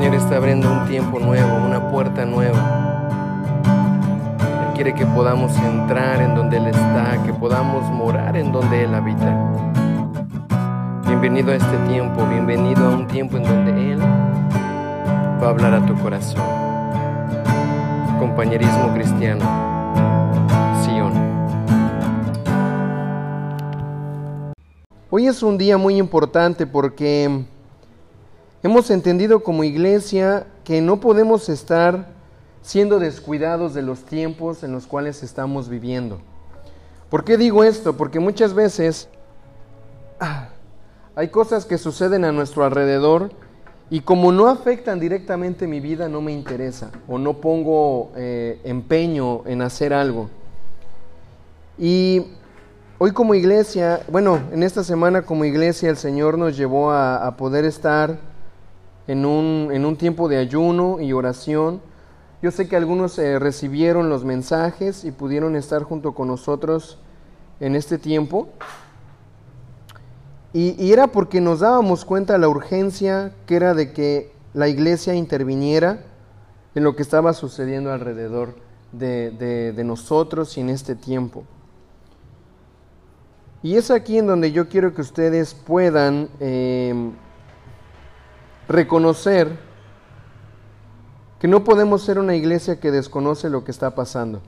Señor está abriendo un tiempo nuevo, una puerta nueva. Él quiere que podamos entrar en donde Él está, que podamos morar en donde Él habita. Bienvenido a este tiempo, bienvenido a un tiempo en donde Él va a hablar a tu corazón. Compañerismo cristiano, Sion. Hoy es un día muy importante porque hemos entendido como iglesia que no podemos estar siendo descuidados de los tiempos en los cuales estamos viviendo. ¿Por qué digo esto? Porque muchas veces ah, hay cosas que suceden a nuestro alrededor y como no afectan directamente mi vida, no me interesa o no pongo eh, empeño en hacer algo. Y hoy como iglesia, bueno, en esta semana como iglesia el Señor nos llevó a, a poder estar en un, en un, tiempo de ayuno y oración. Yo sé que algunos eh, recibieron los mensajes y pudieron estar junto con nosotros en este tiempo. Y, era porque nos dábamos cuenta de la urgencia que era de que la iglesia interviniera en lo que estaba sucediendo alrededor de, nosotros y en este tiempo. Y es aquí en donde yo quiero que ustedes puedan em, reconocer que no podemos ser una iglesia que desconoce lo que está pasando.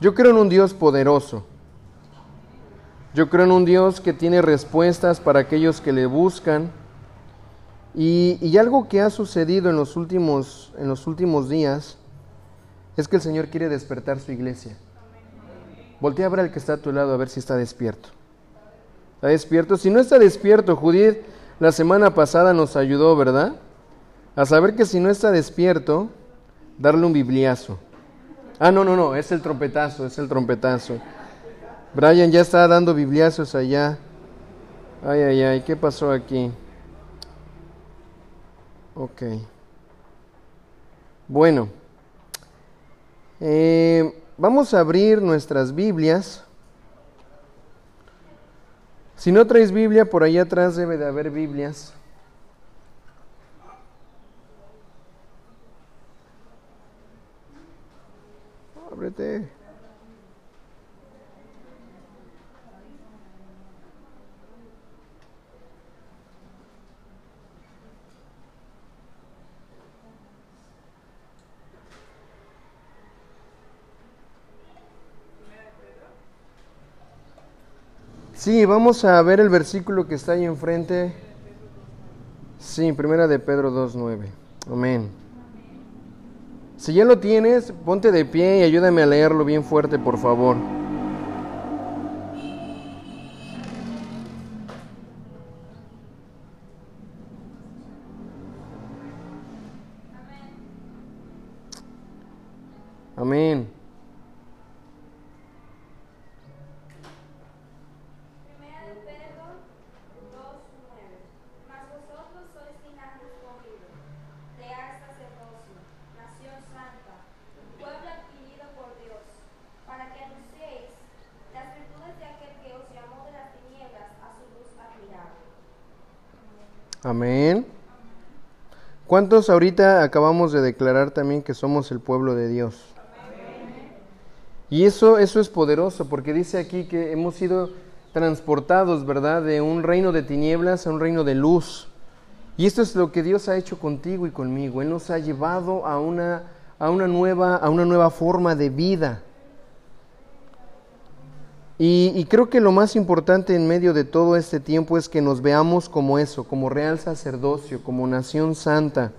Yo creo en un Dios poderoso yo creo en un Dios que tiene respuestas para aquellos que le buscan. Y, algo que ha sucedido en los, últimos, en los últimos días es que el Señor quiere despertar su iglesia. Voltea a ver al que está a tu lado a ver si está despierto. ¿Está despierto? Si no está despierto, Judith la semana pasada nos ayudó, ¿verdad? A saber que si no está despierto, darle un bibliazo. Ah, no, no, no, es el trompetazo, es el trompetazo. Brian ya está dando bibliazos allá. Ay, ay, ay, ¿qué pasó aquí? Ok. Bueno, eh, vamos a abrir nuestras Biblias. Si no traes Biblia, por allá atrás debe de haber Biblias. Ábrete. Sí, vamos a ver el versículo que está ahí enfrente. Sí, primera de Pedro 2.9. Amén. Si ya lo tienes, ponte de pie y ayúdame a leerlo bien fuerte, por favor. ¿Cuántos ahorita acabamos de declarar también que somos el pueblo de Dios? Y eso, eso es poderoso porque dice aquí que hemos sido transportados, ¿verdad? De un reino de tinieblas a un reino de luz. Y esto es lo que Dios ha hecho contigo y conmigo. Él nos ha llevado a una, a una, nueva, a una nueva forma de vida. Y, creo que lo más importante en medio de todo este tiempo es que nos veamos como eso, como real sacerdocio, como nación santa,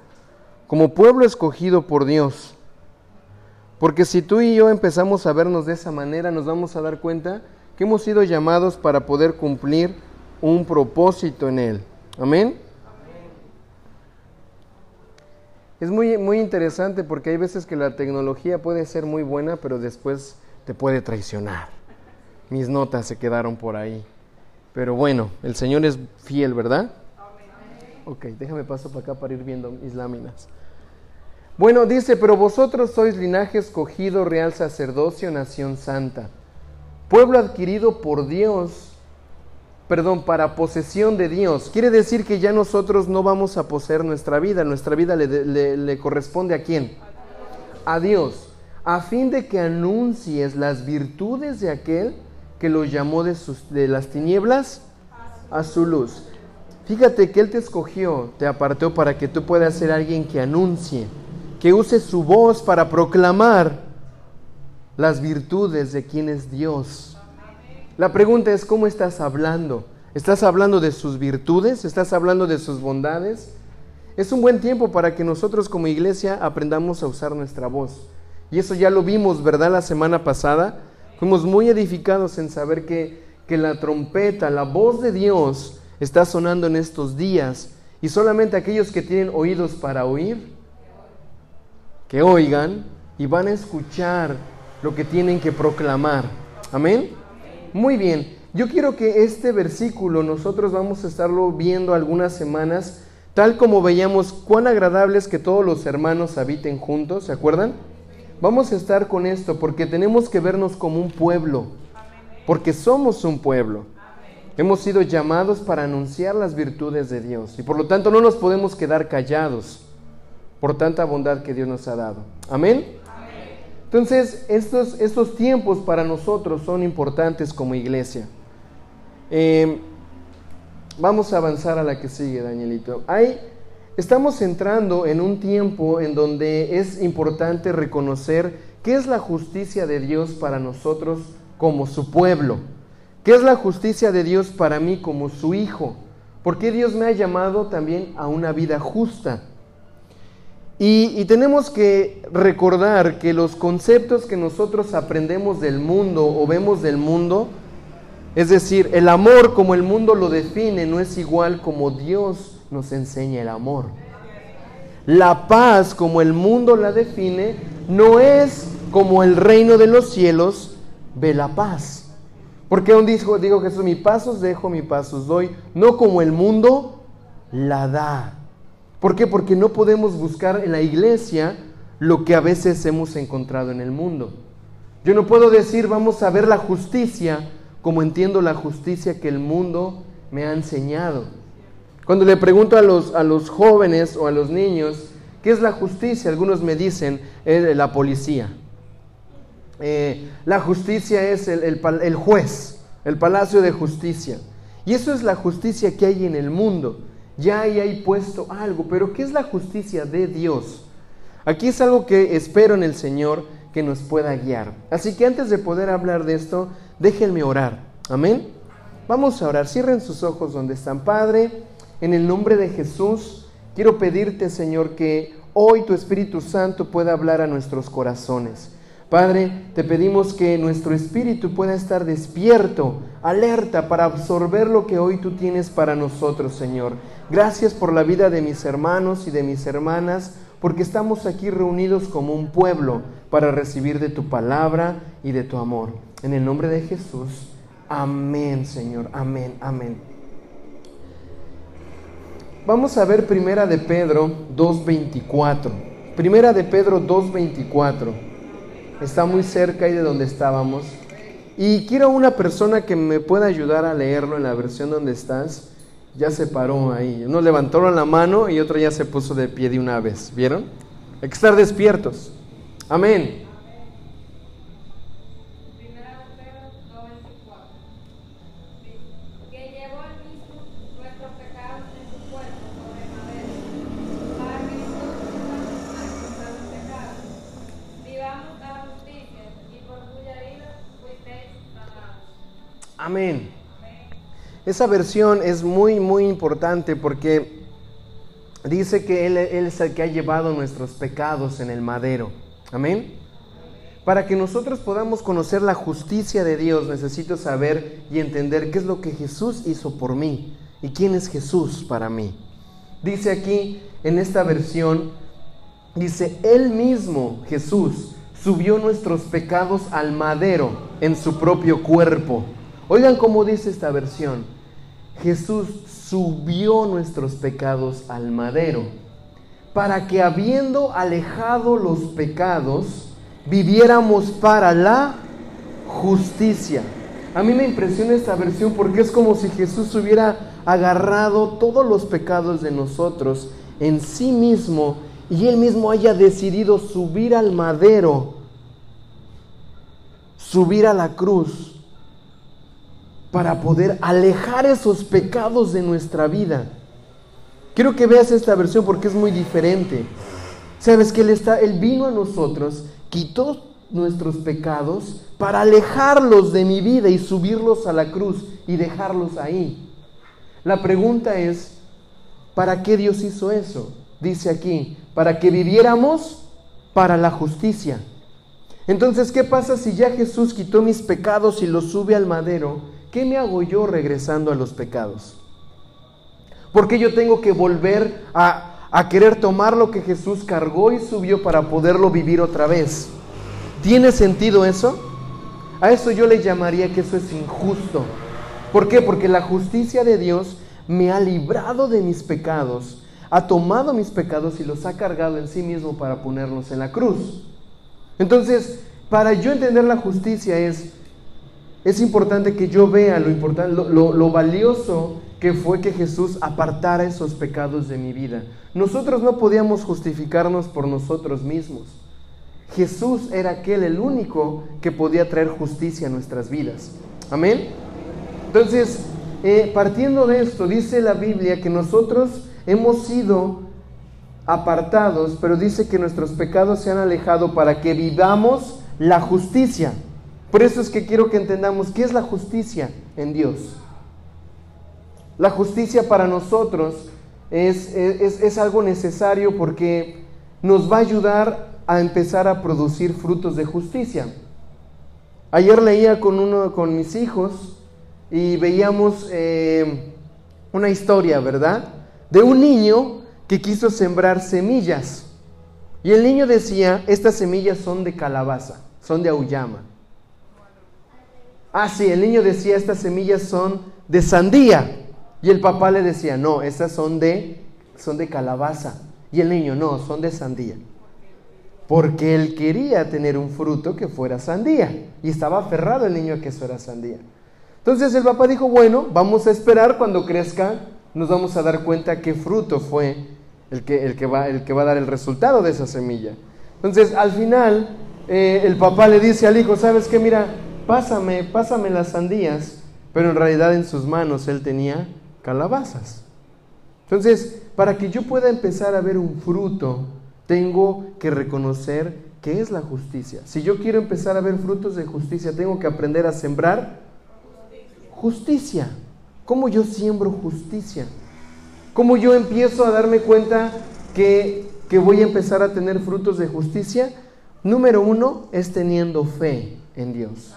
como pueblo escogido por Dios. Porque si tú y yo empezamos a vernos de esa manera, nos vamos a dar cuenta que hemos sido llamados para poder cumplir un propósito en Él. Amén. Es muy, muy interesante porque hay veces que la tecnología puede ser muy buena, pero después te puede traicionar mis notas se quedaron por ahí. Pero bueno, el Señor es fiel, ¿verdad? Ok, déjame paso para acá para ir viendo mis láminas. Bueno, dice, pero vosotros sois linaje escogido, real sacerdocio, nación santa, pueblo adquirido por Dios, perdón, para posesión de Dios. Quiere decir que ya nosotros no vamos a poseer nuestra vida, nuestra vida le, le corresponde a quién? A Dios, a fin de que anuncies las virtudes de aquel que lo llamó de las tinieblas a su luz. Fíjate que Él te escogió, te apartó para que tú puedas ser alguien que anuncie, que use su voz para proclamar las virtudes de quien es Dios. La pregunta es, ¿cómo estás hablando? ¿Estás hablando de sus virtudes? ¿Estás hablando de sus bondades? Es un buen tiempo para que nosotros como iglesia aprendamos a usar nuestra voz. Y eso ya lo vimos, ¿verdad? La semana pasada. Fuimos muy edificados en saber que, que la trompeta, la voz de Dios está sonando en estos días. Y solamente aquellos que tienen oídos para oír, que oigan y van a escuchar lo que tienen que proclamar. Amén. Muy bien. Yo quiero que este versículo nosotros vamos a estarlo viendo algunas semanas, tal como veíamos cuán agradable es que todos los hermanos habiten juntos, ¿se acuerdan? Vamos a estar con esto porque tenemos que vernos como un pueblo, porque somos un pueblo. Hemos sido llamados para anunciar las virtudes de Dios y por lo tanto no nos podemos quedar callados por tanta bondad que Dios nos ha dado. Amén. Entonces, estos, estos tiempos para nosotros son importantes como iglesia. Eh, vamos a avanzar a la que sigue, Danielito. Hay, estamos entrando en un tiempo en donde es importante reconocer qué es la justicia de Dios para nosotros como su pueblo. ¿Qué es la justicia de Dios para mí como su hijo? Porque Dios me ha llamado también a una vida justa. Y, tenemos que recordar que los conceptos que nosotros aprendemos del mundo o vemos del mundo, es decir, el amor como el mundo lo define, no es igual como Dios nos enseña el amor. La paz como el mundo la define, no es como el reino de los cielos ve la paz. Porque un dijo, digo Jesús, mi pasos dejo, mi pasos doy, no como el mundo la da. ¿Por qué? Porque no podemos buscar en la iglesia lo que a veces hemos encontrado en el mundo. Yo no puedo decir vamos a ver la justicia como entiendo la justicia que el mundo me ha enseñado. Cuando le pregunto a los, a los jóvenes o a los niños, ¿qué es la justicia? Algunos me dicen, la policía. Eh, la justicia es el, el juez, el palacio de justicia. Y eso es la justicia que hay en el mundo ya hay ahí puesto algo, pero ¿qué es la justicia de Dios? Aquí es algo que espero en el Señor que nos pueda guiar. Así que antes de poder hablar de esto, déjenme orar. Amén. Vamos a orar. Cierren sus ojos donde están. Padre, en el nombre de Jesús, quiero pedirte, Señor, que hoy tu Espíritu Santo pueda hablar a nuestros corazones. Padre, te pedimos que nuestro espíritu pueda estar despierto, alerta para absorber lo que hoy tú tienes para nosotros, Señor. Gracias por la vida de mis hermanos y de mis hermanas, porque estamos aquí reunidos como un pueblo para recibir de tu palabra y de tu amor. En el nombre de Jesús. Amén, Señor. Amén, amén. Vamos a ver Primera de Pedro 2.24. Primera de Pedro 2.24 está muy cerca ahí de donde estábamos. Y quiero una persona que me pueda ayudar a leerlo en la versión donde estás. Ya se paró ahí. Uno levantó la mano y otro ya se puso de pie de una vez. ¿Vieron? Hay que estar despiertos. Amén. Amén. Esa versión es muy, muy importante porque dice que él, es el que ha llevado nuestros pecados en el madero. Amén. Para que nosotros podamos conocer la justicia de Dios, necesito saber y entender qué es lo que Jesús hizo por mí y quién es Jesús para mí. Dice aquí en esta versión, dice, Él mismo, Jesús, subió nuestros pecados al madero en su propio cuerpo Oigan cómo dice esta versión. Jesús subió nuestros pecados al madero para que habiendo alejado los pecados, viviéramos para la justicia. A mí me impresiona esta versión porque es como si Jesús hubiera agarrado todos los pecados de nosotros en sí mismo y él mismo haya decidido subir al madero, subir a la cruz para poder alejar esos pecados de nuestra vida. Quiero que veas esta versión porque es muy diferente. Sabes que él vino a nosotros, quitó nuestros pecados para alejarlos de mi vida y subirlos a la cruz y dejarlos ahí. La pregunta es, ¿para qué Dios hizo eso? Dice aquí, para que viviéramos para la justicia. Entonces, ¿qué pasa si ya Jesús quitó mis pecados y los sube al madero? ¿Qué me hago yo regresando a los pecados? Porque yo tengo que volver a, a querer tomar lo que Jesús cargó y subió para poderlo vivir otra vez? ¿Tiene sentido eso? A eso yo le llamaría que eso es injusto. ¿Por qué? Porque la justicia de Dios me ha librado de mis pecados, ha tomado mis pecados y los ha cargado en sí mismo para ponerlos en la cruz. Entonces, para yo entender la justicia es, es importante que yo vea lo, importante, lo, valioso que fue que Jesús apartara esos pecados de mi vida. Nosotros no podíamos justificarnos por nosotros mismos. Jesús era aquel el único que podía traer justicia a nuestras vidas. Amén. Entonces, eh, partiendo de esto, dice la Biblia que nosotros hemos sido apartados, pero dice que nuestros pecados se han alejado para que vivamos la justicia. Por eso es que quiero que entendamos qué es la justicia en Dios. La justicia para nosotros es, es, es algo necesario porque nos va a ayudar a empezar a producir frutos de justicia. Ayer leía con uno con mis hijos y veíamos eh, una historia, ¿verdad? De un niño que quiso sembrar semillas. Y el niño decía, estas semillas son de calabaza, son de auyama. Ah, sí, el niño decía, estas semillas son de sandía. Y el papá le decía, no, estas son de, son de calabaza. Y el niño, no, son de sandía porque él quería tener un fruto que fuera sandía y estaba aferrado el niño a que eso era sandía. Entonces el papá dijo, bueno, vamos a esperar cuando crezca, nos vamos a dar cuenta qué fruto fue el que, el que, va, el que va a dar el resultado de esa semilla. Entonces al final eh, el papá le dice al hijo, ¿sabes qué? Mira, pásame, pásame las sandías, pero en realidad en sus manos él tenía calabazas. Entonces, para que yo pueda empezar a ver un fruto, tengo que reconocer qué es la justicia. Si yo quiero empezar a ver frutos de justicia, tengo que aprender a sembrar justicia. ¿Cómo yo siembro justicia? ¿Cómo yo empiezo a darme cuenta que, que voy a empezar a tener frutos de justicia? Número uno es teniendo fe en Dios.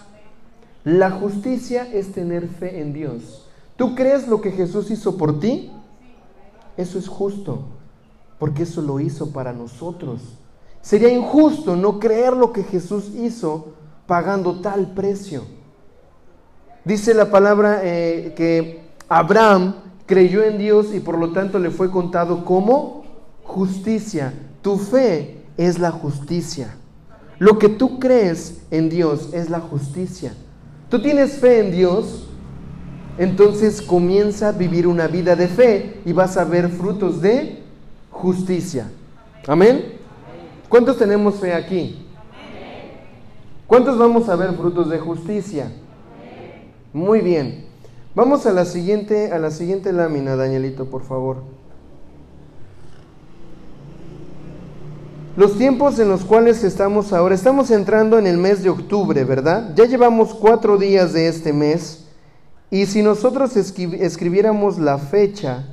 La justicia es tener fe en Dios. ¿Tú crees lo que Jesús hizo por ti? Eso es justo porque eso lo hizo para nosotros. Sería injusto no creer lo que Jesús hizo pagando tal precio. Dice la palabra eh, que Abraham creyó en Dios y por lo tanto le fue contado como justicia. Tu fe es la justicia. Lo que tú crees en Dios es la justicia. Tú tienes fe en Dios, entonces comienza a vivir una vida de fe y vas a ver frutos de justicia. Amén. ¿Cuántos tenemos fe aquí? ¿Cuántos vamos a ver frutos de justicia? Muy bien. Vamos a la siguiente, a la siguiente lámina, Danielito, por favor. Los tiempos en los cuales estamos ahora, estamos entrando en el mes de octubre, ¿verdad? Ya llevamos cuatro días de este mes y si nosotros escribiéramos la fecha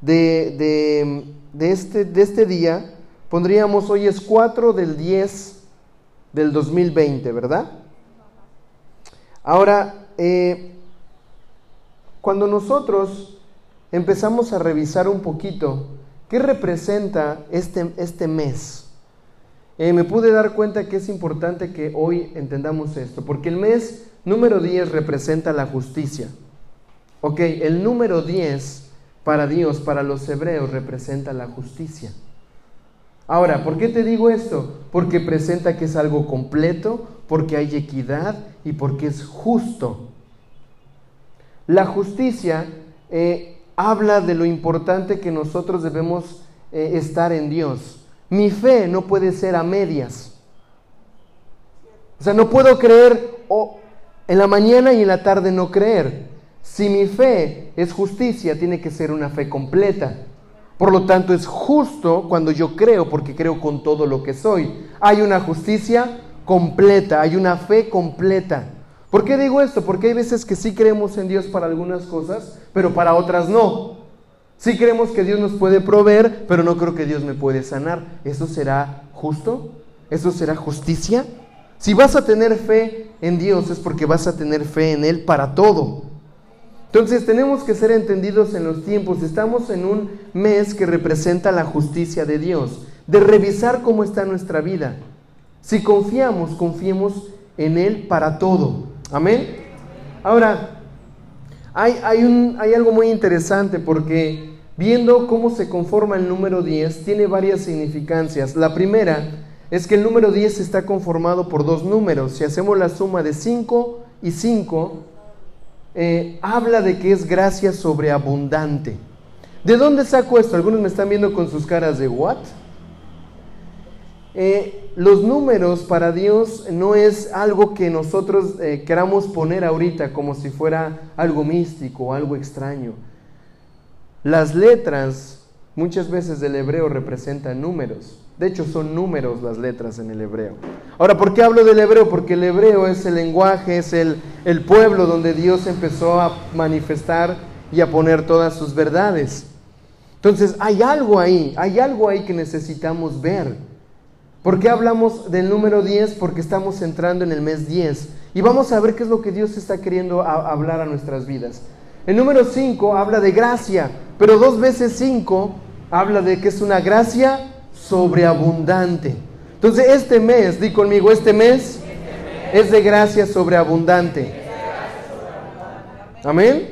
de, de de este, de este día, pondríamos hoy es 4 del 10 del 2020, ¿verdad? Ahora, eh, cuando nosotros empezamos a revisar un poquito qué representa este, este mes, eh, me pude dar cuenta que es importante que hoy entendamos esto, porque el mes número 10 representa la justicia. Ok, el número 10 para Dios, para los hebreos, representa la justicia. Ahora, ¿por qué te digo esto? Porque presenta que es algo completo, porque hay equidad y porque es justo. la justicia eh, habla de lo importante que nosotros debemos eh, estar en Dios. Mi fe no puede ser a medias. O sea, no puedo creer o en la mañana y en la tarde no creer. Si mi fe es justicia, tiene que ser una fe completa. Por lo tanto, es justo cuando yo creo, porque creo con todo lo que soy. Hay una justicia completa, hay una fe completa. ¿Por qué digo esto? Porque hay veces que sí creemos en Dios para algunas cosas, pero para otras no. Sí creemos que Dios nos puede proveer, pero no creo que Dios me puede sanar. ¿Eso será justo? ¿Eso será justicia? Si vas a tener fe en Dios es porque vas a tener fe en Él para todo. Entonces tenemos que ser entendidos en los tiempos. Estamos en un mes que representa la justicia de Dios, de revisar cómo está nuestra vida. Si confiamos, confiemos en Él para todo. Amén. Ahora, hay, hay, un, hay algo muy interesante porque viendo cómo se conforma el número 10, tiene varias significancias. La primera es que el número 10 está conformado por dos números. Si hacemos la suma de 5 y 5, eh, habla de que es gracia sobreabundante. ¿De dónde saco esto? Algunos me están viendo con sus caras de ¿what? Eh, los números para Dios no es algo que nosotros eh, queramos poner ahorita como si fuera algo místico o algo extraño. Las letras muchas veces del hebreo representan números. De hecho, son números las letras en el hebreo. Ahora, ¿por qué hablo del hebreo? Porque el hebreo es el lenguaje, es el, el pueblo donde Dios empezó a manifestar y a poner todas sus verdades. Entonces, hay algo ahí, hay algo ahí que necesitamos ver. ¿Por qué hablamos del número 10? Porque estamos entrando en el mes 10. Y vamos a ver qué es lo que Dios está queriendo hablar a nuestras vidas. El número 5 habla de gracia, pero dos veces 5 habla de que es una gracia sobreabundante. Entonces este mes, di conmigo, este mes es de gracia sobreabundante. Amén.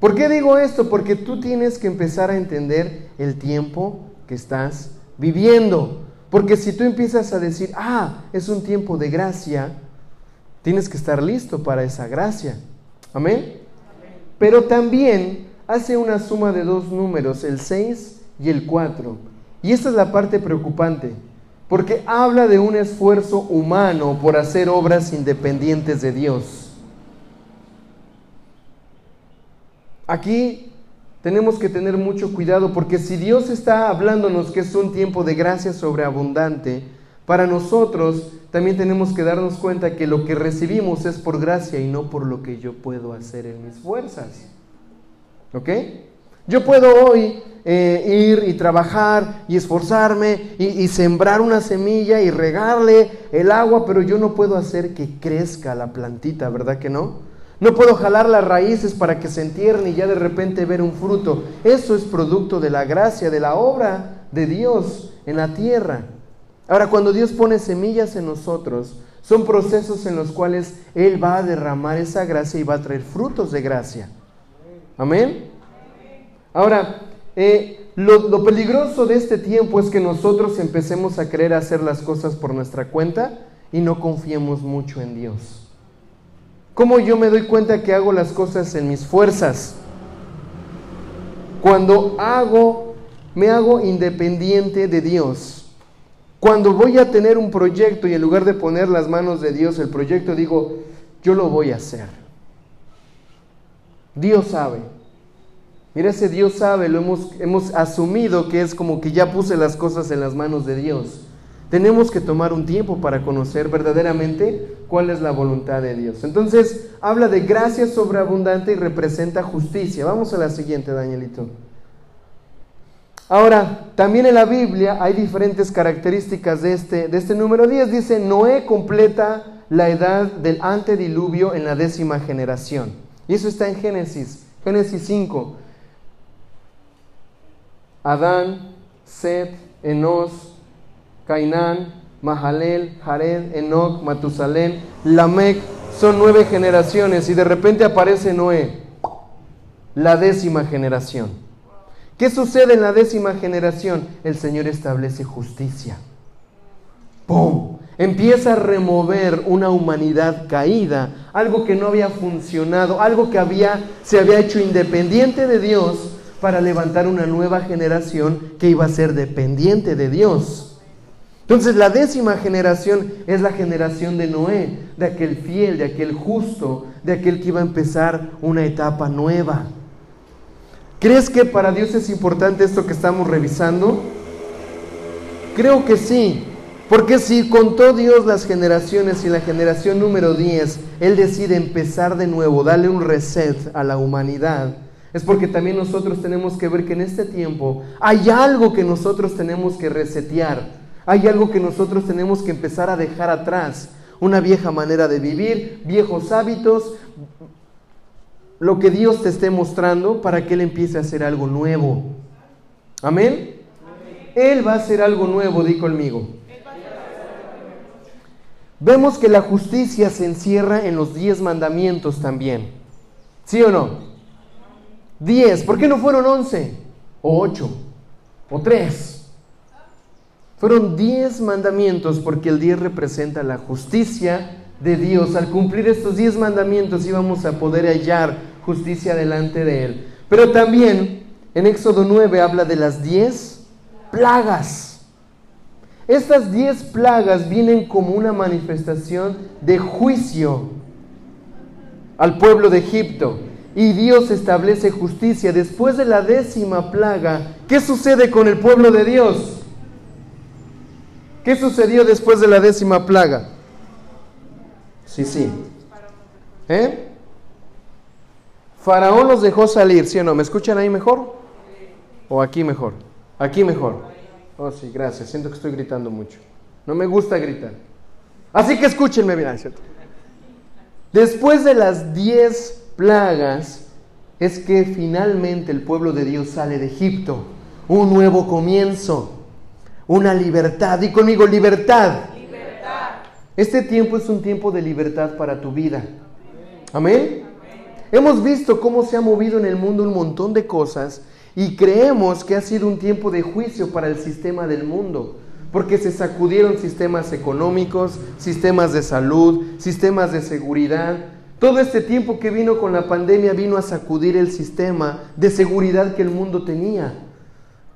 ¿Por qué digo esto? Porque tú tienes que empezar a entender el tiempo que estás viviendo. Porque si tú empiezas a decir, ah, es un tiempo de gracia, tienes que estar listo para esa gracia. Amén. Pero también hace una suma de dos números, el 6 y el 4. Y esta es la parte preocupante, porque habla de un esfuerzo humano por hacer obras independientes de Dios. Aquí tenemos que tener mucho cuidado porque si Dios está hablándonos que es un tiempo de gracia sobreabundante, para nosotros también tenemos que darnos cuenta que lo que recibimos es por gracia y no por lo que yo puedo hacer en mis fuerzas. ¿Ok? Yo puedo hoy eh, ir y trabajar y esforzarme y, sembrar una semilla y regarle el agua, pero yo no puedo hacer que crezca la plantita, ¿verdad que no? No puedo jalar las raíces para que se entierne y ya de repente ver un fruto. Eso es producto de la gracia, de la obra de Dios en la tierra. Ahora, cuando Dios pone semillas en nosotros, son procesos en los cuales Él va a derramar esa gracia y va a traer frutos de gracia. Amén. Ahora, eh, lo, peligroso de este tiempo es que nosotros empecemos a querer hacer las cosas por nuestra cuenta y no confiemos mucho en Dios. ¿Cómo yo me doy cuenta que hago las cosas en mis fuerzas? Cuando hago, me hago independiente de Dios. Cuando voy a tener un proyecto y en lugar de poner las manos de Dios el proyecto, digo, yo lo voy a hacer. Dios sabe. Mira, ese Dios sabe, lo hemos, hemos asumido que es como que ya puse las cosas en las manos de Dios. Tenemos que tomar un tiempo para conocer verdaderamente cuál es la voluntad de Dios. Entonces, habla de gracia sobreabundante y representa justicia. Vamos a la siguiente, Danielito. Ahora, también en la Biblia hay diferentes características de este, de este número 10. Dice, Noé completa la edad del antediluvio en la décima generación. Y eso está en Génesis, Génesis 5. Adán, Set, Enos, Cainán, Mahalel, Jared, Enoch, Matusalén, Lamec, son nueve generaciones y de repente aparece Noé, la décima generación. ¿Qué sucede en la décima generación? El Señor establece justicia. ¡Pum! empieza a remover una humanidad caída, algo que no había funcionado, algo que había, se había hecho independiente de Dios para levantar una nueva generación que iba a ser dependiente de Dios. Entonces la décima generación es la generación de Noé, de aquel fiel, de aquel justo, de aquel que iba a empezar una etapa nueva. ¿Crees que para Dios es importante esto que estamos revisando? Creo que sí, porque si contó Dios las generaciones y la generación número 10, Él decide empezar de nuevo, darle un reset a la humanidad, es porque también nosotros tenemos que ver que en este tiempo hay algo que nosotros tenemos que resetear, hay algo que nosotros tenemos que empezar a dejar atrás, una vieja manera de vivir, viejos hábitos, lo que Dios te esté mostrando para que Él empiece a hacer algo nuevo. Amén. Él va a hacer algo nuevo, di conmigo. Vemos que la justicia se encierra en los diez mandamientos también. ¿Sí o no? Diez. ¿Por qué no fueron once? O ocho. O tres. Fueron diez mandamientos porque el diez representa la justicia de Dios. Al cumplir estos diez mandamientos íbamos a poder hallar justicia delante de Él. Pero también en Éxodo 9 habla de las diez plagas. Estas diez plagas vienen como una manifestación de juicio al pueblo de Egipto. Y Dios establece justicia. Después de la décima plaga, ¿qué sucede con el pueblo de Dios? ¿Qué sucedió después de la décima plaga? Sí, sí. ¿Eh? Faraón los dejó salir, ¿sí o no? ¿Me escuchan ahí mejor? ¿O aquí mejor? Aquí mejor. Oh, sí, gracias. Siento que estoy gritando mucho. No me gusta gritar. Así que escúchenme bien, ¿cierto? Después de las diez plagas, es que finalmente el pueblo de Dios sale de Egipto. Un nuevo comienzo. Una libertad. Y conmigo, libertad. libertad. Este tiempo es un tiempo de libertad para tu vida. Amén. Hemos visto cómo se ha movido en el mundo un montón de cosas y creemos que ha sido un tiempo de juicio para el sistema del mundo, porque se sacudieron sistemas económicos, sistemas de salud, sistemas de seguridad. Todo este tiempo que vino con la pandemia vino a sacudir el sistema de seguridad que el mundo tenía.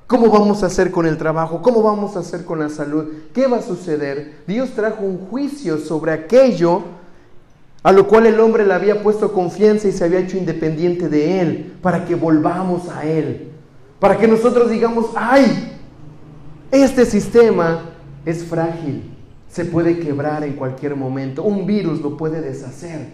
¿Cómo vamos a hacer con el trabajo? ¿Cómo vamos a hacer con la salud? ¿Qué va a suceder? Dios trajo un juicio sobre aquello a lo cual el hombre le había puesto confianza y se había hecho independiente de él, para que volvamos a él, para que nosotros digamos, ay, este sistema es frágil, se puede quebrar en cualquier momento, un virus lo puede deshacer,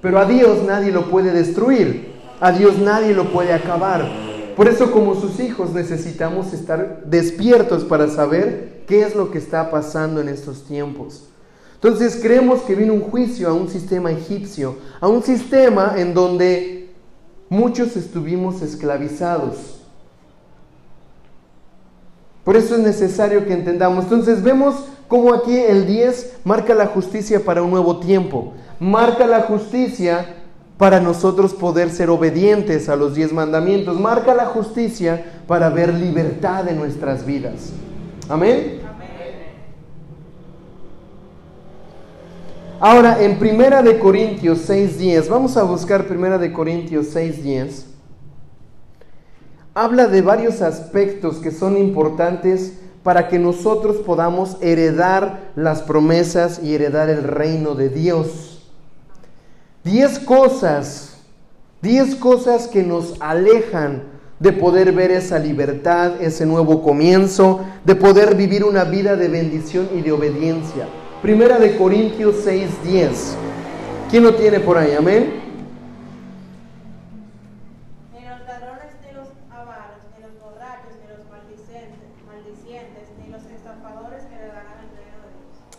pero a Dios nadie lo puede destruir, a Dios nadie lo puede acabar. Por eso como sus hijos necesitamos estar despiertos para saber qué es lo que está pasando en estos tiempos. Entonces creemos que vino un juicio a un sistema egipcio, a un sistema en donde muchos estuvimos esclavizados. Por eso es necesario que entendamos. Entonces vemos cómo aquí el 10 marca la justicia para un nuevo tiempo. Marca la justicia para nosotros poder ser obedientes a los 10 mandamientos. Marca la justicia para ver libertad en nuestras vidas. Amén. Ahora, en Primera de Corintios 6.10, vamos a buscar Primera de Corintios 6.10, habla de varios aspectos que son importantes para que nosotros podamos heredar las promesas y heredar el reino de Dios. Diez cosas, diez cosas que nos alejan de poder ver esa libertad, ese nuevo comienzo, de poder vivir una vida de bendición y de obediencia. Primera de Corintios 6, 10. ¿Quién lo tiene por ahí? Amén.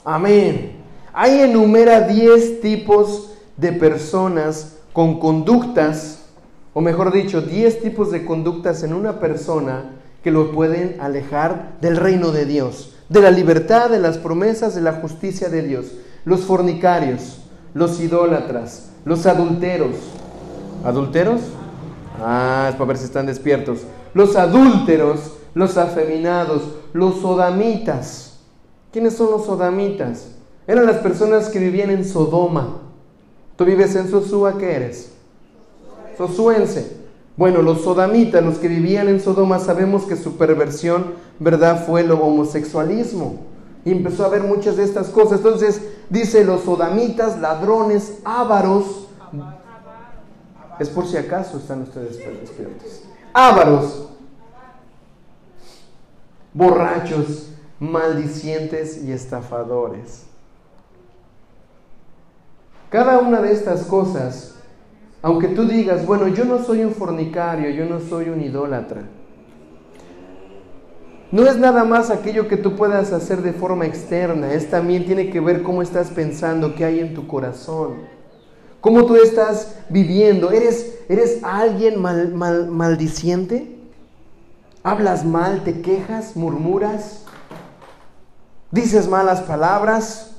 Amén. Ahí enumera 10 tipos de personas con conductas, o mejor dicho, 10 tipos de conductas en una persona que lo pueden alejar del reino de Dios de la libertad, de las promesas, de la justicia de Dios. Los fornicarios, los idólatras, los adulteros. ¿Adulteros? Ah, es para ver si están despiertos. Los adúlteros, los afeminados, los sodamitas. ¿Quiénes son los sodamitas? Eran las personas que vivían en Sodoma. Tú vives en Sosúa, ¿qué eres? Sosuense. Bueno, los sodamitas, los que vivían en Sodoma, sabemos que su perversión, ¿verdad?, fue el homosexualismo. Y empezó a haber muchas de estas cosas. Entonces, dice los sodamitas, ladrones, ávaros. Es por si acaso están ustedes despiertos. Ávaros, borrachos, maldicientes y estafadores. Cada una de estas cosas, aunque tú digas, bueno, yo no soy un fornicario, yo no soy un idólatra, no es nada más aquello que tú puedas hacer de forma externa, es también tiene que ver cómo estás pensando, qué hay en tu corazón, cómo tú estás viviendo. ¿Eres, eres alguien mal, maldiciente? ¿Hablas mal, te quejas, murmuras? ¿Dices malas palabras?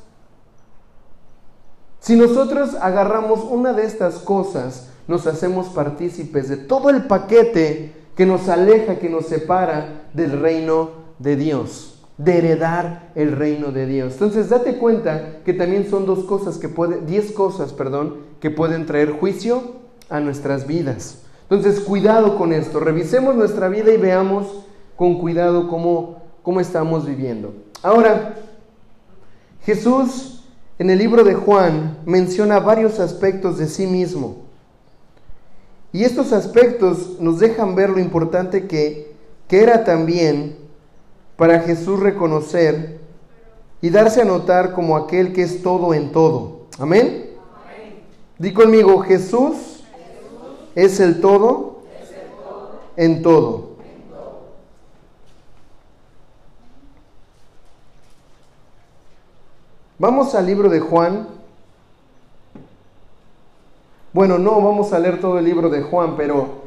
Si nosotros agarramos una de estas cosas, nos hacemos partícipes de todo el paquete que nos aleja, que nos separa del reino de Dios, de heredar el reino de Dios. Entonces, date cuenta que también son dos cosas que pueden, diez cosas, perdón, que pueden traer juicio a nuestras vidas. Entonces, cuidado con esto. Revisemos nuestra vida y veamos con cuidado cómo, cómo estamos viviendo. Ahora, Jesús en el libro de Juan menciona varios aspectos de sí mismo. Y estos aspectos nos dejan ver lo importante que, que era también para Jesús reconocer y darse a notar como aquel que es todo en todo. Amén. Di conmigo, Jesús, es el todo, en todo. Vamos al libro de Juan. Bueno, no vamos a leer todo el libro de Juan, pero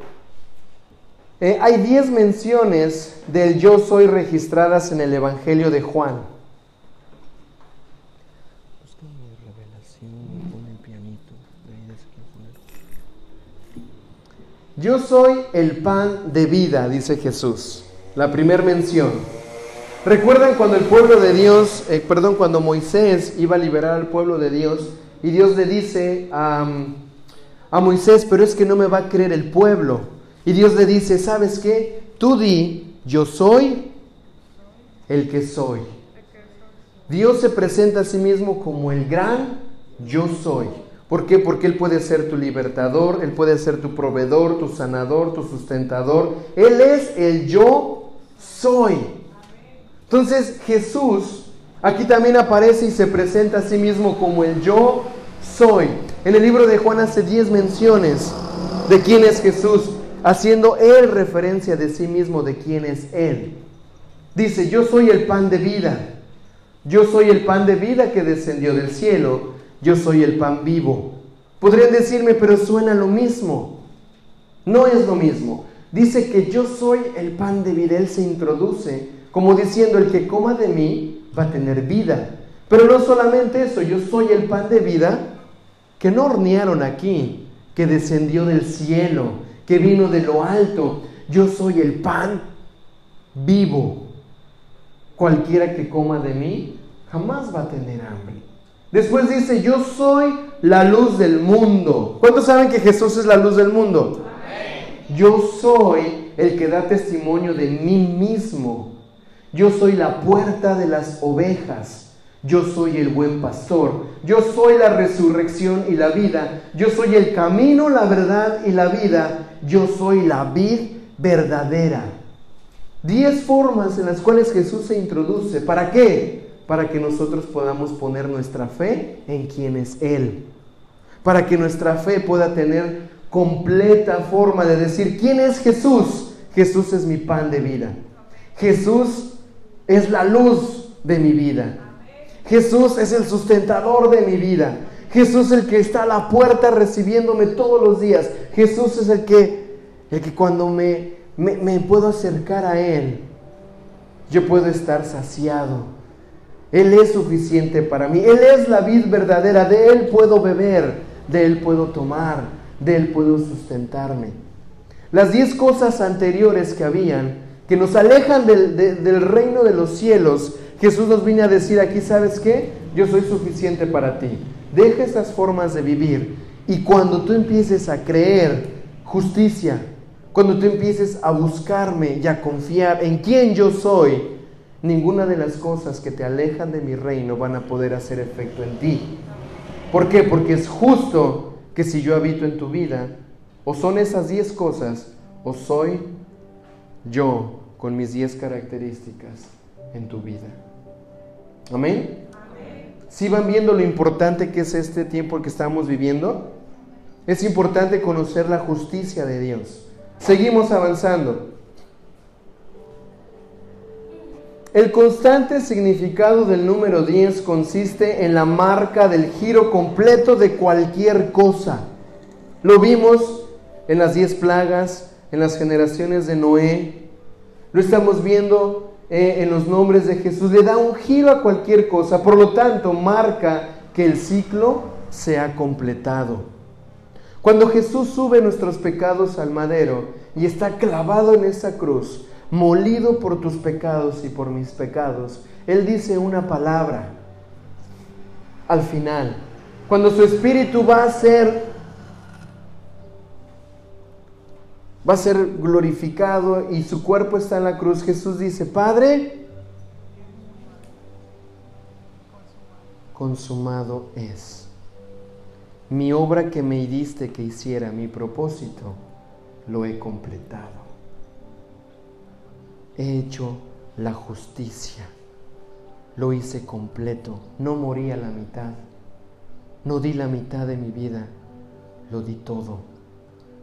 eh, hay 10 menciones del yo soy registradas en el Evangelio de Juan. Yo soy el pan de vida, dice Jesús. La primera mención. ¿Recuerdan cuando el pueblo de Dios, eh, perdón, cuando Moisés iba a liberar al pueblo de Dios y Dios le dice a, a Moisés, pero es que no me va a creer el pueblo? Y Dios le dice, ¿sabes qué? Tú di, yo soy el que soy. Dios se presenta a sí mismo como el gran yo soy. ¿Por qué? Porque Él puede ser tu libertador, Él puede ser tu proveedor, tu sanador, tu sustentador. Él es el yo soy. Entonces Jesús aquí también aparece y se presenta a sí mismo como el yo soy. En el libro de Juan hace 10 menciones de quién es Jesús, haciendo él referencia de sí mismo de quién es él. Dice, yo soy el pan de vida. Yo soy el pan de vida que descendió del cielo. Yo soy el pan vivo. Podrían decirme, pero suena lo mismo. No es lo mismo. Dice que yo soy el pan de vida. Él se introduce como diciendo, el que coma de mí va a tener vida. Pero no solamente eso, yo soy el pan de vida que no hornearon aquí, que descendió del cielo, que vino de lo alto. Yo soy el pan vivo. Cualquiera que coma de mí jamás va a tener hambre. Después dice, yo soy la luz del mundo. ¿Cuántos saben que Jesús es la luz del mundo? Yo soy el que da testimonio de mí mismo. Yo soy la puerta de las ovejas. Yo soy el buen pastor. Yo soy la resurrección y la vida. Yo soy el camino, la verdad y la vida. Yo soy la vid verdadera. Diez formas en las cuales Jesús se introduce. ¿Para qué? Para que nosotros podamos poner nuestra fe en quien es Él. Para que nuestra fe pueda tener completa forma de decir, ¿quién es Jesús? Jesús es mi pan de vida. Jesús es la luz de mi vida. Jesús es el sustentador de mi vida. Jesús es el que está a la puerta recibiéndome todos los días. Jesús es el que, el que cuando me, me, me puedo acercar a Él, yo puedo estar saciado. Él es suficiente para mí. Él es la vid verdadera. De Él puedo beber, de Él puedo tomar, de Él puedo sustentarme. Las diez cosas anteriores que habían que nos alejan del, reino de los cielos, Jesús nos viene a decir aquí, ¿sabes qué? yo soy suficiente para ti. Deja esas formas de vivir y cuando tú empieces a creer justicia, cuando tú empieces a buscarme y a confiar en quién yo soy, ninguna de las cosas que te alejan de mi reino van a poder hacer efecto en ti. ¿Por qué? Porque es justo que si yo habito en tu vida, o son esas diez cosas, o soy yo con mis diez características en tu vida. Amén. Si van viendo lo importante que es este tiempo que estamos viviendo, es importante conocer la justicia de Dios. Seguimos avanzando. El constante significado del número 10 consiste en la marca del giro completo de cualquier cosa. Lo vimos en las 10 plagas, en las generaciones de Noé. Lo estamos viendo eh, en los nombres de Jesús. Le da un giro a cualquier cosa. Por lo tanto, marca que el ciclo se ha completado. Cuando Jesús sube nuestros pecados al madero y está clavado en esa cruz, molido por tus pecados y por mis pecados, Él dice una palabra al final. Cuando su espíritu va a ser va a ser glorificado y su cuerpo está en la cruz, Jesús dice, Padre, consumado es. Mi obra que me diste que hiciera, mi propósito, lo he completado. He hecho la justicia. Lo hice completo. No morí la mitad. No di la mitad de mi vida. Lo di todo.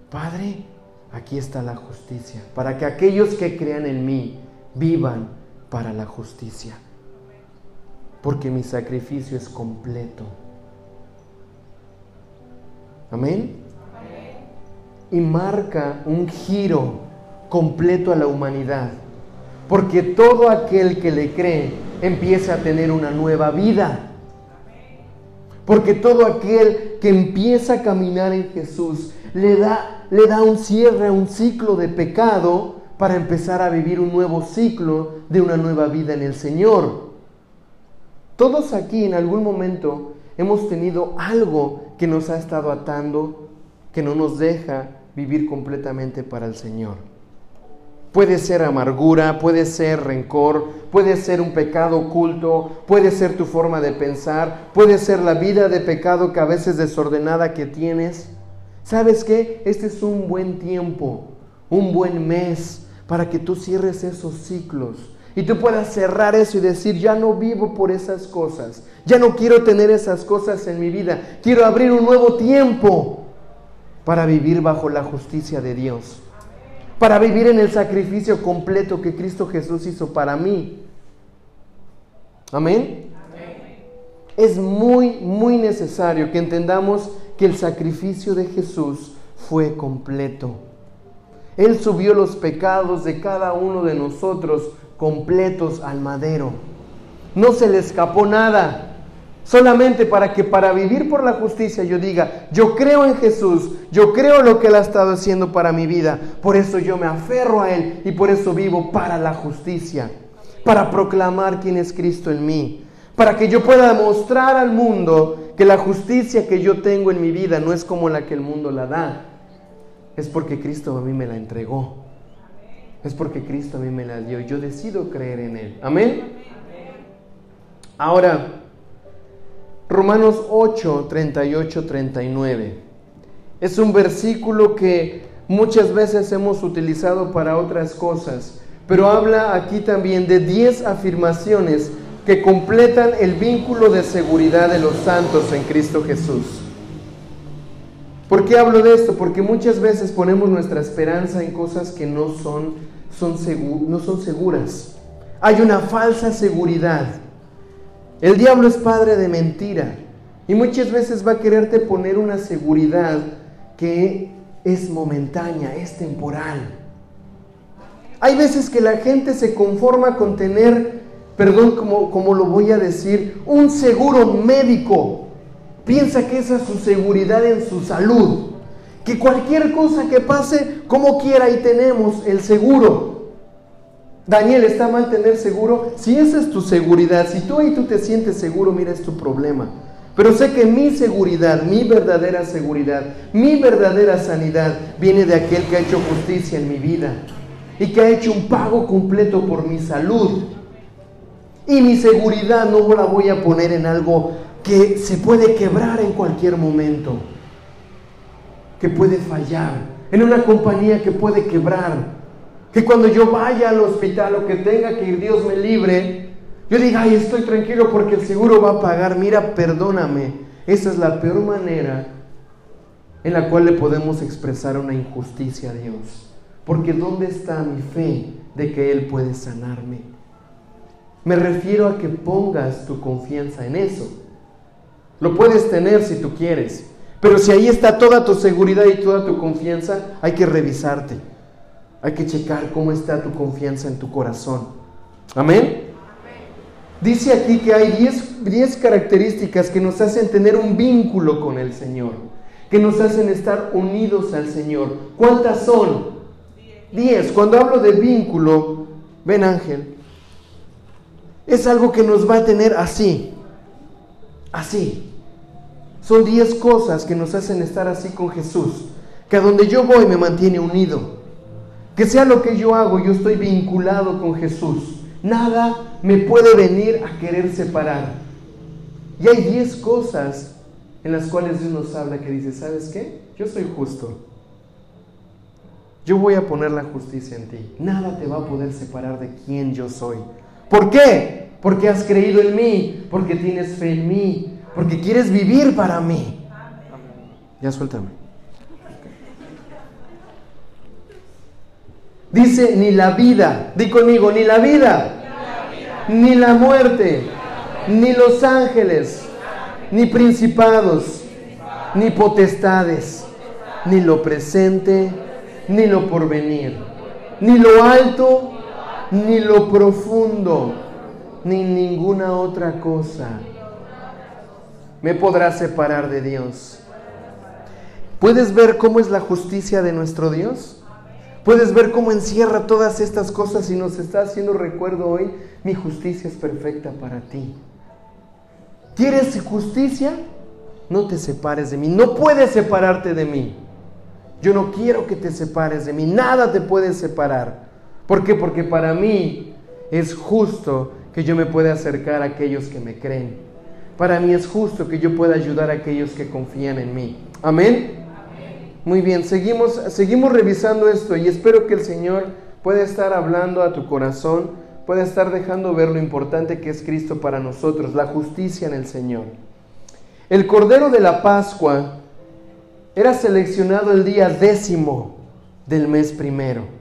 Padre, aquí está la justicia. Para que aquellos que crean en mí vivan para la justicia. Porque mi sacrificio es completo. Amén. Y marca un giro completo a la humanidad. Porque todo aquel que le cree empieza a tener una nueva vida. Porque todo aquel que empieza a caminar en Jesús le da, le da un cierre a un ciclo de pecado para empezar a vivir un nuevo ciclo de una nueva vida en el Señor. Todos aquí en algún momento hemos tenido algo que nos ha estado atando, que no nos deja vivir completamente para el Señor. Puede ser amargura, puede ser rencor, puede ser un pecado oculto, puede ser tu forma de pensar, puede ser la vida de pecado que a veces desordenada que tienes. ¿Sabes qué? Este es un buen tiempo, un buen mes para que tú cierres esos ciclos y tú puedas cerrar eso y decir, ya no vivo por esas cosas, ya no quiero tener esas cosas en mi vida, quiero abrir un nuevo tiempo para vivir bajo la justicia de Dios, para vivir en el sacrificio completo que Cristo Jesús hizo para mí. Amén. Es muy, muy necesario que entendamos que el sacrificio de Jesús fue completo. Él subió los pecados de cada uno de nosotros completos al madero. No se le escapó nada. Solamente para que para vivir por la justicia yo diga, yo creo en Jesús, yo creo lo que Él ha estado haciendo para mi vida, por eso yo me aferro a Él y por eso vivo para la justicia, para proclamar quién es Cristo en mí, para que yo pueda demostrar al mundo que la justicia que yo tengo en mi vida no es como la que el mundo la da, es porque Cristo a mí me la entregó. Es porque Cristo a mí me la dio. Yo decido creer en Él. Amén. Ahora, Romanos 8, 38, 39. Es un versículo que muchas veces hemos utilizado para otras cosas, pero habla aquí también de 10 afirmaciones que completan el vínculo de seguridad de los santos en Cristo Jesús. ¿Por qué hablo de esto? Porque muchas veces ponemos nuestra esperanza en cosas que no son, son no son seguras. Hay una falsa seguridad. El diablo es padre de mentira y muchas veces va a quererte poner una seguridad que es momentánea, es temporal. Hay veces que la gente se conforma con tener, perdón, como, lo voy a decir, un seguro médico Piensa que esa es su seguridad en su salud. Que cualquier cosa que pase, como quiera, ahí tenemos el seguro. Daniel, ¿está mal tener seguro? Si esa es tu seguridad, si tú ahí tú te sientes seguro, mira, es tu problema. Pero sé que mi seguridad, mi verdadera seguridad, mi verdadera sanidad viene de aquel que ha hecho justicia en mi vida y que ha hecho un pago completo por mi salud. Y mi seguridad no la voy a poner en algo que se puede quebrar en cualquier momento, que puede fallar, en una compañía que puede quebrar, que cuando yo vaya al hospital o que tenga que ir, Dios me libre, yo diga, ay, estoy tranquilo porque el seguro va a pagar. Mira, perdóname. Esa es la peor manera en la cual le podemos expresar una injusticia a Dios. Porque ¿dónde está mi fe de que Él puede sanarme? Me refiero a que pongas tu confianza en eso. Lo puedes tener si tú quieres, pero si ahí está toda tu seguridad y toda tu confianza, hay que revisarte. Hay que checar cómo está tu confianza en tu corazón. Amén. Dice aquí que hay 10 características que nos hacen tener un vínculo con el Señor, que nos hacen estar unidos al Señor. ¿Cuántas son? 10. Cuando hablo de vínculo, ven Ángel, es algo que nos va a tener así, así. Son 10 cosas que nos hacen estar así con Jesús, que a donde yo voy me mantiene unido. Que sea lo que yo hago, yo estoy vinculado con Jesús. Nada me puede venir a querer separar. Y hay diez cosas en las cuales Dios nos habla que dice, ¿sabes qué? Yo soy justo. Yo voy a poner la justicia en ti. Nada te va a poder separar de quién yo soy. ¿Por qué? Porque has creído en mí, porque tienes fe en mí, porque quieres vivir para mí. Ya suéltame. Dice, ni la vida, di conmigo, ni la vida, ni la muerte, ni los ángeles, ni principados, ni potestades, ni lo presente, ni lo porvenir, ni lo alto, ni lo profundo, ni ninguna otra cosa me podrá separar de Dios. ¿Puedes ver cómo es la justicia de nuestro Dios? Puedes ver cómo encierra todas estas cosas y nos está haciendo recuerdo hoy, mi justicia es perfecta para ti. ¿Quieres justicia? No te separes de mí, no puedes separarte de mí. Yo no quiero que te separes de mí, nada te puede separar. ¿Por qué? Porque para mí es justo que yo me pueda acercar a aquellos que me creen. Para mí es justo que yo pueda ayudar a aquellos que confían en mí. Amén. Muy bien, seguimos, seguimos revisando esto y espero que el Señor pueda estar hablando a tu corazón, pueda estar dejando ver lo importante que es Cristo para nosotros, la justicia en el Señor. El Cordero de la Pascua era seleccionado el día décimo del mes primero.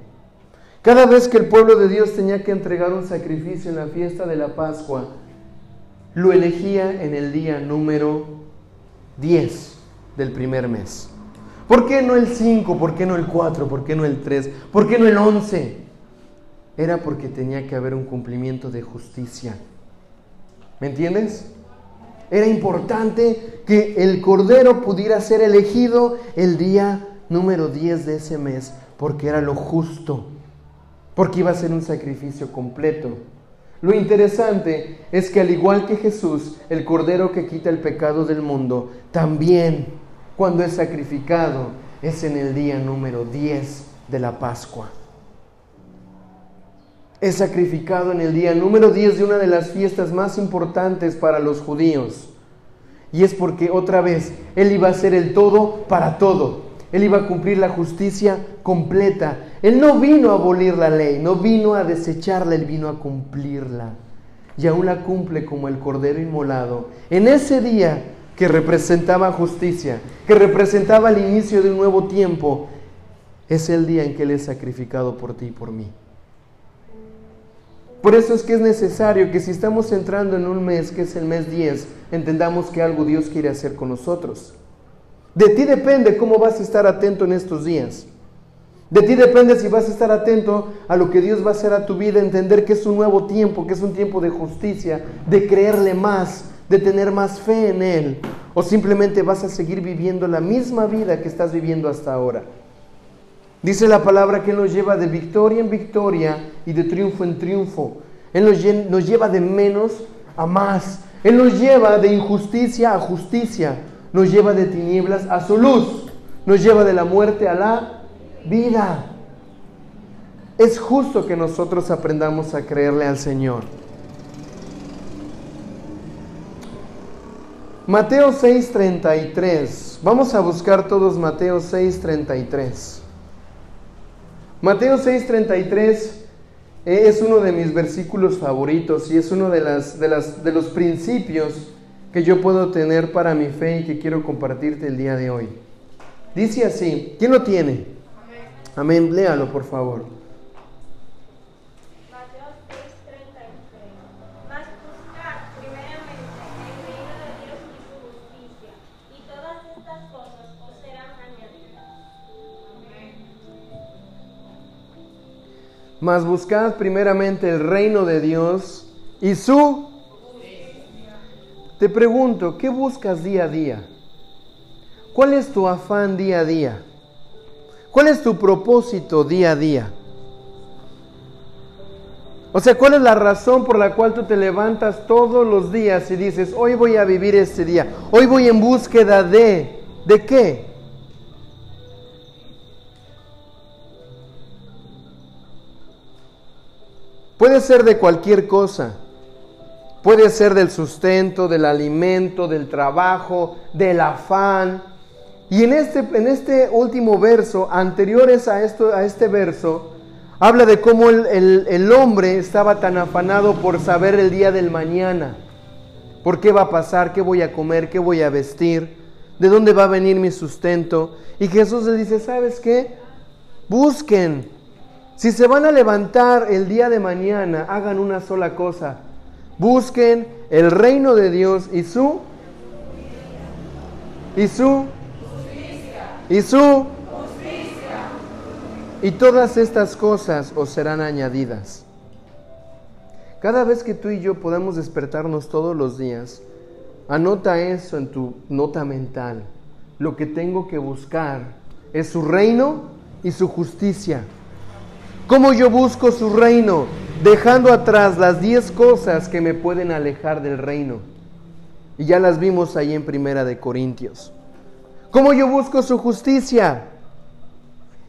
Cada vez que el pueblo de Dios tenía que entregar un sacrificio en la fiesta de la Pascua, lo elegía en el día número 10 del primer mes. ¿Por qué no el 5? ¿Por qué no el 4? ¿Por qué no el 3? ¿Por qué no el 11? Era porque tenía que haber un cumplimiento de justicia. ¿Me entiendes? Era importante que el cordero pudiera ser elegido el día número 10 de ese mes, porque era lo justo, porque iba a ser un sacrificio completo. Lo interesante es que al igual que Jesús, el cordero que quita el pecado del mundo, también cuando es sacrificado es en el día número 10 de la Pascua. Es sacrificado en el día número 10 de una de las fiestas más importantes para los judíos. Y es porque otra vez Él iba a ser el todo para todo. Él iba a cumplir la justicia completa. Él no vino a abolir la ley, no vino a desecharla, Él vino a cumplirla. Y aún la cumple como el Cordero Inmolado. En ese día que representaba justicia, que representaba el inicio de un nuevo tiempo, es el día en que Él es sacrificado por ti y por mí. Por eso es que es necesario que si estamos entrando en un mes, que es el mes 10, entendamos que algo Dios quiere hacer con nosotros. De ti depende cómo vas a estar atento en estos días. De ti depende si vas a estar atento a lo que Dios va a hacer a tu vida, entender que es un nuevo tiempo, que es un tiempo de justicia, de creerle más, de tener más fe en Él, o simplemente vas a seguir viviendo la misma vida que estás viviendo hasta ahora. Dice la palabra que nos lleva de victoria en victoria y de triunfo en triunfo. Él nos lleva de menos a más. Él nos lleva de injusticia a justicia. Nos lleva de tinieblas a su luz. Nos lleva de la muerte a la vida. Es justo que nosotros aprendamos a creerle al Señor. Mateo 6:33. Vamos a buscar todos Mateo 6:33. Mateo 6:33 es uno de mis versículos favoritos y es uno de, las, de, las, de los principios que yo puedo tener para mi fe y que quiero compartirte el día de hoy. Dice así, ¿quién lo tiene? Amén, léalo por favor. Mas buscad primeramente el reino de Dios y su... Te pregunto, ¿qué buscas día a día? ¿Cuál es tu afán día a día? ¿Cuál es tu propósito día a día? O sea, ¿cuál es la razón por la cual tú te levantas todos los días y dices, hoy voy a vivir este día, hoy voy en búsqueda de, ¿de qué? Puede ser de cualquier cosa. Puede ser del sustento, del alimento, del trabajo, del afán. Y en este, en este último verso, anteriores a, esto, a este verso, habla de cómo el, el hombre estaba tan afanado por saber el día del mañana. ¿Por qué va a pasar? ¿Qué voy a comer? ¿Qué voy a vestir? ¿De dónde va a venir mi sustento? Y Jesús le dice, ¿sabes qué? Busquen si se van a levantar el día de mañana, hagan una sola cosa. Busquen el reino de Dios y su y su y su y todas estas cosas os serán añadidas. Cada vez que tú y yo podamos despertarnos todos los días, anota eso en tu nota mental. Lo que tengo que buscar es su reino y su justicia. ¿Cómo yo busco su reino? Dejando atrás las diez cosas que me pueden alejar del reino. Y ya las vimos ahí en Primera de Corintios. ¿Cómo yo busco su justicia?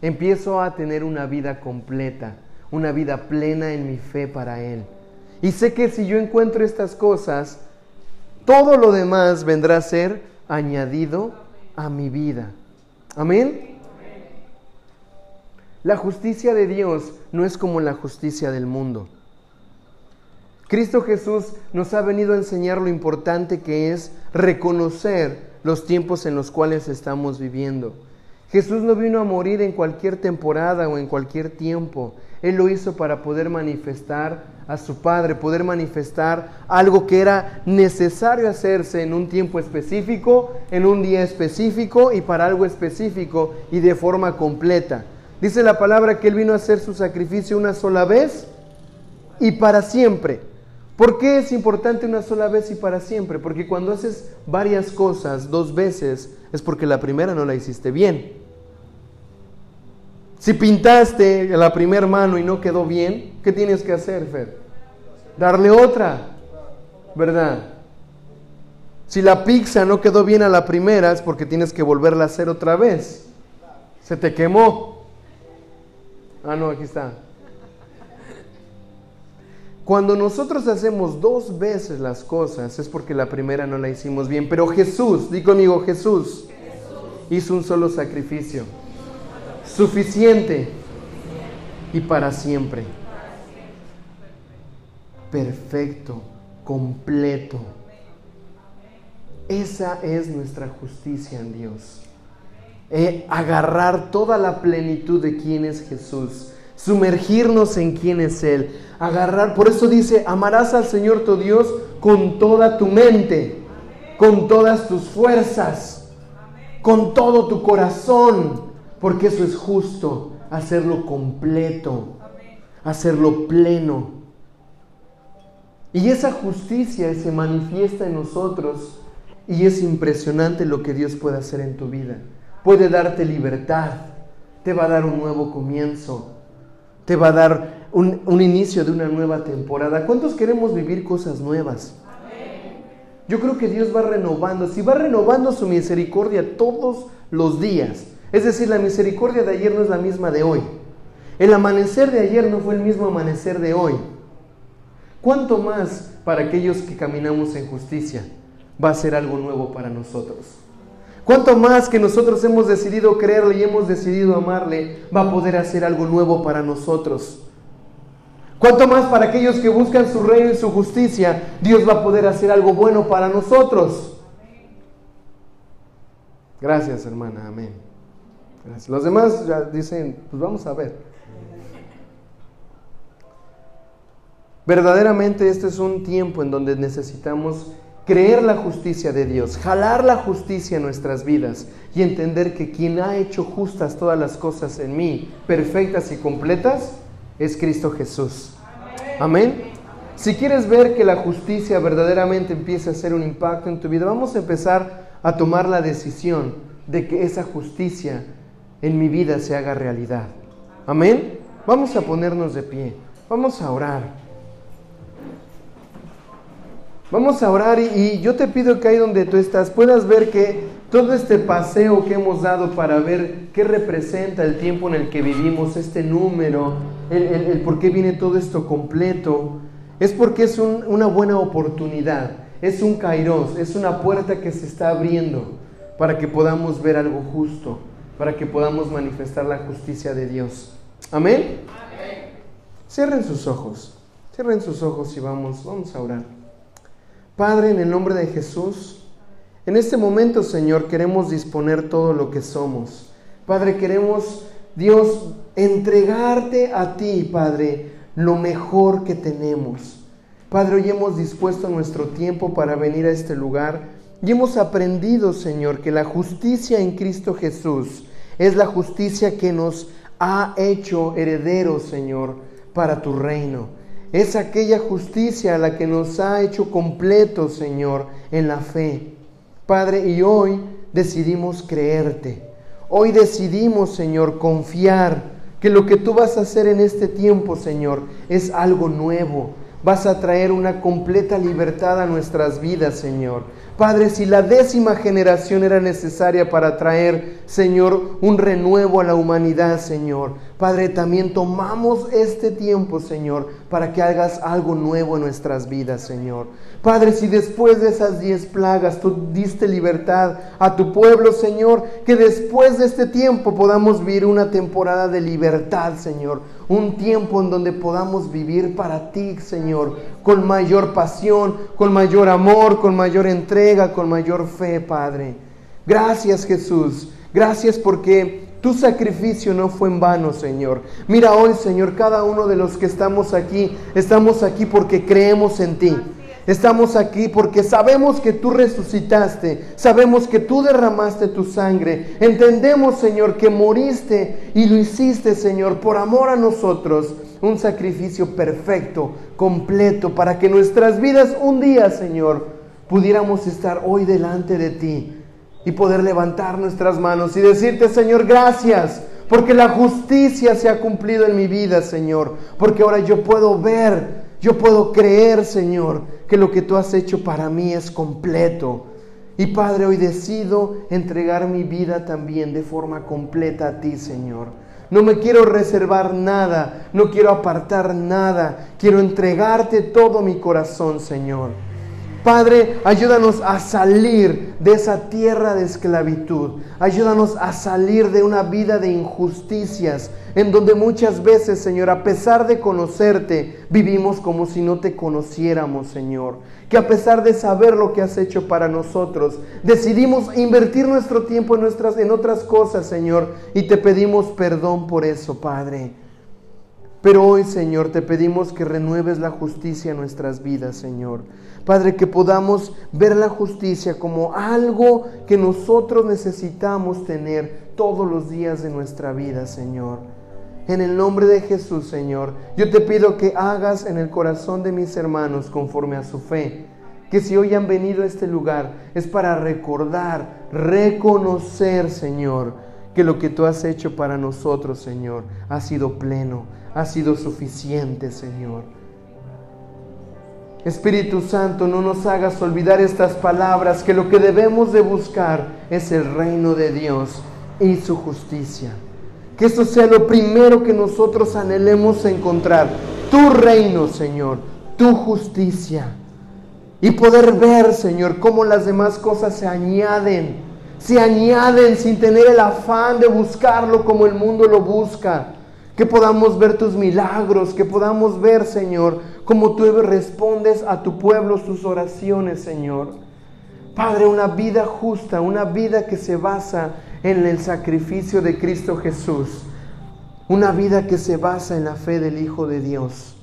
Empiezo a tener una vida completa, una vida plena en mi fe para Él. Y sé que si yo encuentro estas cosas, todo lo demás vendrá a ser añadido a mi vida. Amén. La justicia de Dios no es como la justicia del mundo. Cristo Jesús nos ha venido a enseñar lo importante que es reconocer los tiempos en los cuales estamos viviendo. Jesús no vino a morir en cualquier temporada o en cualquier tiempo. Él lo hizo para poder manifestar a su Padre, poder manifestar algo que era necesario hacerse en un tiempo específico, en un día específico y para algo específico y de forma completa. Dice la palabra que Él vino a hacer su sacrificio una sola vez y para siempre. ¿Por qué es importante una sola vez y para siempre? Porque cuando haces varias cosas dos veces es porque la primera no la hiciste bien. Si pintaste la primera mano y no quedó bien, ¿qué tienes que hacer, Fer? Darle otra, ¿verdad? Si la pizza no quedó bien a la primera es porque tienes que volverla a hacer otra vez. Se te quemó. Ah, no, aquí está. Cuando nosotros hacemos dos veces las cosas es porque la primera no la hicimos bien. Pero Jesús, di conmigo, Jesús, hizo un solo sacrificio. Suficiente y para siempre. Perfecto, completo. Esa es nuestra justicia en Dios. Eh, agarrar toda la plenitud de quién es Jesús, sumergirnos en quién es Él, agarrar, por eso dice, amarás al Señor tu Dios con toda tu mente, con todas tus fuerzas, con todo tu corazón, porque eso es justo, hacerlo completo, hacerlo pleno. Y esa justicia se manifiesta en nosotros y es impresionante lo que Dios puede hacer en tu vida puede darte libertad, te va a dar un nuevo comienzo, te va a dar un, un inicio de una nueva temporada. ¿Cuántos queremos vivir cosas nuevas? Yo creo que Dios va renovando, si va renovando su misericordia todos los días. Es decir, la misericordia de ayer no es la misma de hoy. El amanecer de ayer no fue el mismo amanecer de hoy. ¿Cuánto más para aquellos que caminamos en justicia va a ser algo nuevo para nosotros? ¿Cuánto más que nosotros hemos decidido creerle y hemos decidido amarle va a poder hacer algo nuevo para nosotros? ¿Cuánto más para aquellos que buscan su reino y su justicia, Dios va a poder hacer algo bueno para nosotros? Gracias, hermana. Amén. Los demás ya dicen, pues vamos a ver. Verdaderamente este es un tiempo en donde necesitamos creer la justicia de Dios, jalar la justicia en nuestras vidas y entender que quien ha hecho justas todas las cosas en mí, perfectas y completas, es Cristo Jesús. Amén. Si quieres ver que la justicia verdaderamente empiece a hacer un impacto en tu vida, vamos a empezar a tomar la decisión de que esa justicia en mi vida se haga realidad. Amén. Vamos a ponernos de pie. Vamos a orar. Vamos a orar y, yo te pido que ahí donde tú estás puedas ver que todo este paseo que hemos dado para ver qué representa el tiempo en el que vivimos, este número, el, por qué viene todo esto completo, es porque es una buena oportunidad, es un kairos, es una puerta que se está abriendo para que podamos ver algo justo, para que podamos manifestar la justicia de Dios. Amén. Amén. Cierren sus ojos, cierren sus ojos y vamos, vamos a orar. Padre, en el nombre de Jesús, en este momento, Señor, queremos disponer todo lo que somos. Padre, queremos, Dios, entregarte a ti, Padre, lo mejor que tenemos. Padre, hoy hemos dispuesto nuestro tiempo para venir a este lugar y hemos aprendido, Señor, que la justicia en Cristo Jesús es la justicia que nos ha hecho herederos, Señor, para tu reino. Es aquella justicia la que nos ha hecho completos, Señor, en la fe. Padre, y hoy decidimos creerte. Hoy decidimos, Señor, confiar que lo que tú vas a hacer en este tiempo, Señor, es algo nuevo. Vas a traer una completa libertad a nuestras vidas, Señor. Padre, si la décima generación era necesaria para traer, Señor, un renuevo a la humanidad, Señor. Padre, también tomamos este tiempo, Señor, para que hagas algo nuevo en nuestras vidas, Señor. Padre, si después de esas diez plagas tú diste libertad a tu pueblo, Señor, que después de este tiempo podamos vivir una temporada de libertad, Señor. Un tiempo en donde podamos vivir para ti, Señor, con mayor pasión, con mayor amor, con mayor entrega, con mayor fe, Padre. Gracias, Jesús. Gracias porque tu sacrificio no fue en vano, Señor. Mira hoy, Señor, cada uno de los que estamos aquí, estamos aquí porque creemos en ti. Estamos aquí porque sabemos que tú resucitaste, sabemos que tú derramaste tu sangre. Entendemos, Señor, que moriste y lo hiciste, Señor, por amor a nosotros. Un sacrificio perfecto, completo, para que nuestras vidas un día, Señor, pudiéramos estar hoy delante de ti y poder levantar nuestras manos y decirte, Señor, gracias, porque la justicia se ha cumplido en mi vida, Señor, porque ahora yo puedo ver, yo puedo creer, Señor, que lo que tú has hecho para mí es completo. Y Padre, hoy decido entregar mi vida también de forma completa a ti, Señor. No me quiero reservar nada, no quiero apartar nada, quiero entregarte todo mi corazón, Señor. Padre, ayúdanos a salir de esa tierra de esclavitud. Ayúdanos a salir de una vida de injusticias, en donde muchas veces, Señor, a pesar de conocerte, vivimos como si no te conociéramos, Señor. Que a pesar de saber lo que has hecho para nosotros, decidimos invertir nuestro tiempo en, en otras cosas, Señor, y te pedimos perdón por eso, Padre. Pero hoy, Señor, te pedimos que renueves la justicia en nuestras vidas, Señor. Padre, que podamos ver la justicia como algo que nosotros necesitamos tener todos los días de nuestra vida, Señor. En el nombre de Jesús, Señor, yo te pido que hagas en el corazón de mis hermanos conforme a su fe. Que si hoy han venido a este lugar es para recordar, reconocer, Señor, que lo que tú has hecho para nosotros, Señor, ha sido pleno, ha sido suficiente, Señor. Espíritu Santo, no nos hagas olvidar estas palabras, que lo que debemos de buscar es el reino de Dios y su justicia. Que eso sea lo primero que nosotros anhelemos encontrar. Tu reino, Señor, tu justicia. Y poder ver, Señor, cómo las demás cosas se añaden. Se añaden sin tener el afán de buscarlo como el mundo lo busca. Que podamos ver tus milagros, que podamos ver, Señor, cómo tú respondes a tu pueblo sus oraciones, Señor. Padre, una vida justa, una vida que se basa en el sacrificio de Cristo Jesús. Una vida que se basa en la fe del Hijo de Dios.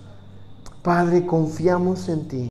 Padre, confiamos en ti.